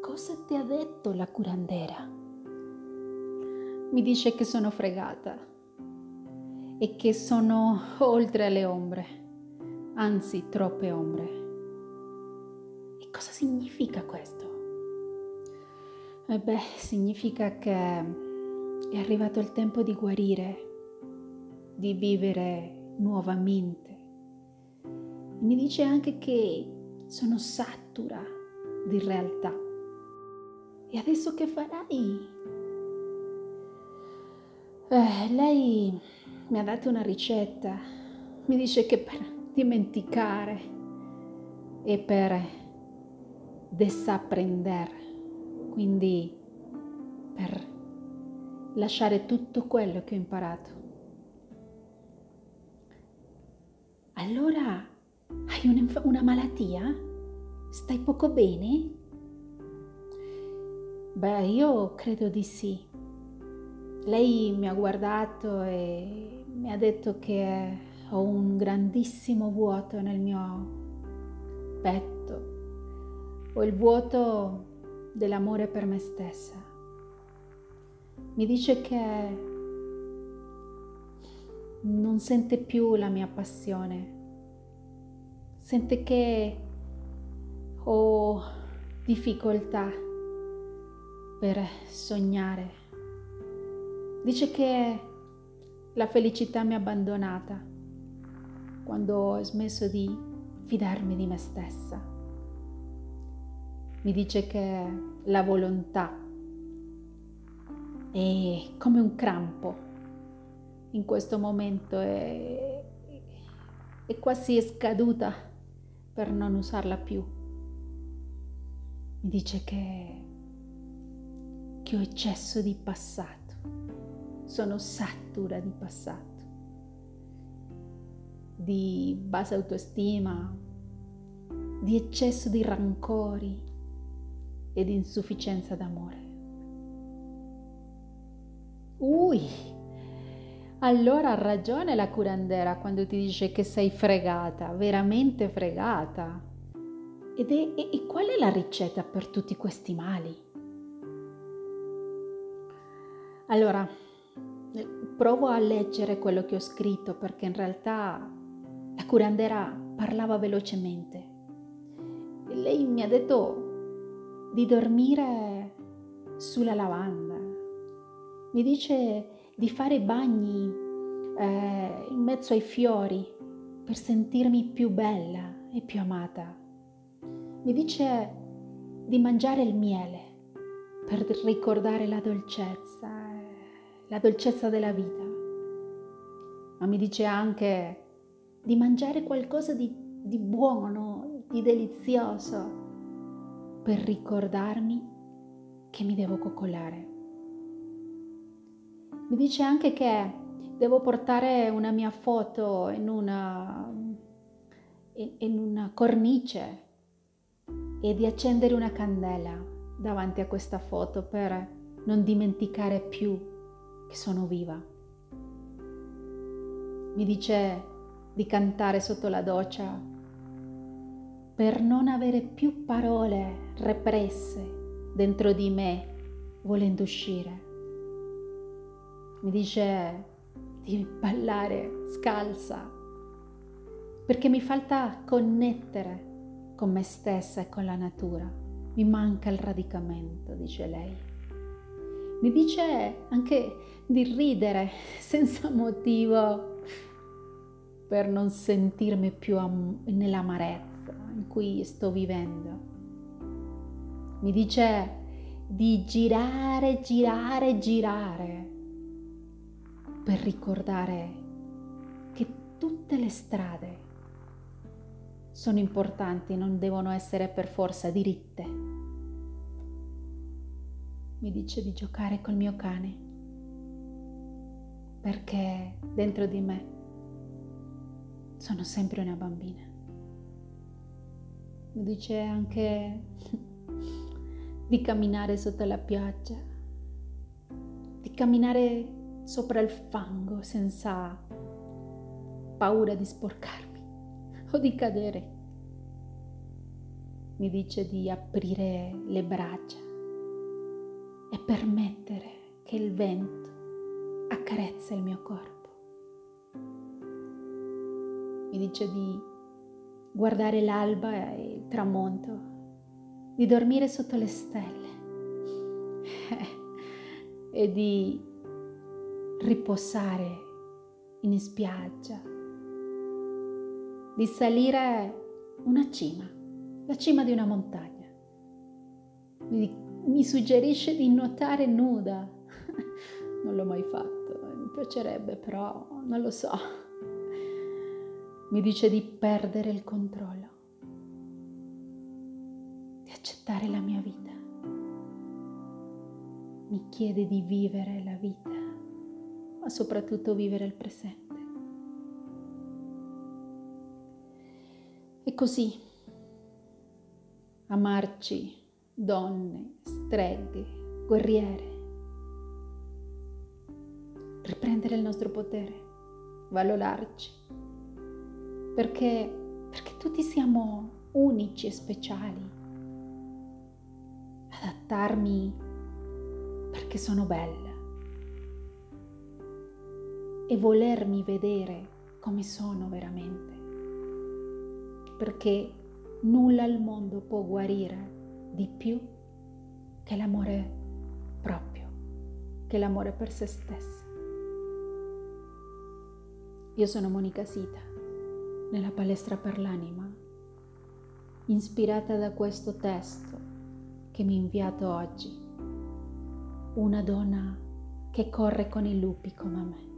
cosa ti ha detto la curandera? Mi dice che sono fregata e che sono oltre alle ombre, anzi troppe ombre. E cosa significa questo? E beh, significa che è arrivato il tempo di guarire, di vivere nuovamente. Mi dice anche che sono satura di realtà. E adesso che farai? Eh, lei mi ha dato una ricetta. Mi dice che per dimenticare e per desapprendere, quindi per lasciare tutto quello che ho imparato. Allora hai una, una malattia? Stai poco bene? Beh, io credo di sì. Lei mi ha guardato e mi ha detto che ho un grandissimo vuoto nel mio petto. Ho il vuoto dell'amore per me stessa. Mi dice che non sente più la mia passione sente che ho difficoltà per sognare. Dice che la felicità mi ha abbandonata quando ho smesso di fidarmi di me stessa. Mi dice che la volontà è come un crampo in questo momento e, e quasi è scaduta per non usarla più. Mi dice che, che ho eccesso di passato, sono satura di passato, di bassa autostima, di eccesso di rancori e di insufficienza d'amore. Ui! allora ha ragione la curandera quando ti dice che sei fregata, veramente fregata. Ed è, e, e qual è la ricetta per tutti questi mali? Allora, eh, provo a leggere quello che ho scritto perché in realtà la curandera parlava velocemente. E lei mi ha detto di dormire sulla lavanda. Mi dice di fare bagni eh, in mezzo ai fiori per sentirmi più bella e più amata. Mi dice di mangiare il miele per ricordare la dolcezza, la dolcezza della vita. Ma mi dice anche di mangiare qualcosa di, di buono, di delizioso, per ricordarmi che mi devo coccolare. Mi dice anche che devo portare una mia foto in una, in, una cornice e di accendere una candela davanti a questa foto per non dimenticare più che sono viva. Mi dice di cantare sotto la doccia per non avere più parole represse dentro di me volendo uscire mi dice di ballare scalza, perché mi falta connettere con me stessa e con la natura. Mi manca il radicamento, dice lei. Mi dice anche di ridere senza motivo per non sentirmi più am- nell'amarezza in cui sto vivendo. Mi dice di girare, girare, girare per ricordare che tutte le strade sono importanti, non devono essere per forza diritte. Mi dice di giocare col mio cane perché dentro di me sono sempre una bambina. Mi dice anche di camminare sotto la pioggia, di camminare sopra il fango senza paura di sporcarmi o di cadere. mi dice di aprire le braccia e permettere che il vento accarezza il mio corpo. Mi dice di guardare l'alba e il tramonto, di dormire sotto le stelle e di riposare in spiaggia, di salire una cima, la cima di una montagna. Mi, mi suggerisce di nuotare nuda. non l'ho mai fatto, mi piacerebbe, però non lo so. Mi dice di perdere il controllo, di accettare la mia vita. Mi chiede di vivere la vita, ma soprattutto vivere il presente. E così amarci donne, streghe, guerriere, riprendere il nostro potere, valorarci, perché, perché tutti siamo unici e speciali. Adattarmi perché sono bella. E volermi vedere come sono veramente, perché nulla al mondo può guarire di più che l'amore proprio, che l'amore per se stessa. Io sono Monica Sita, nella palestra per l'anima, ispirata da questo testo che mi ha inviato oggi, una donna che corre con i lupi come me.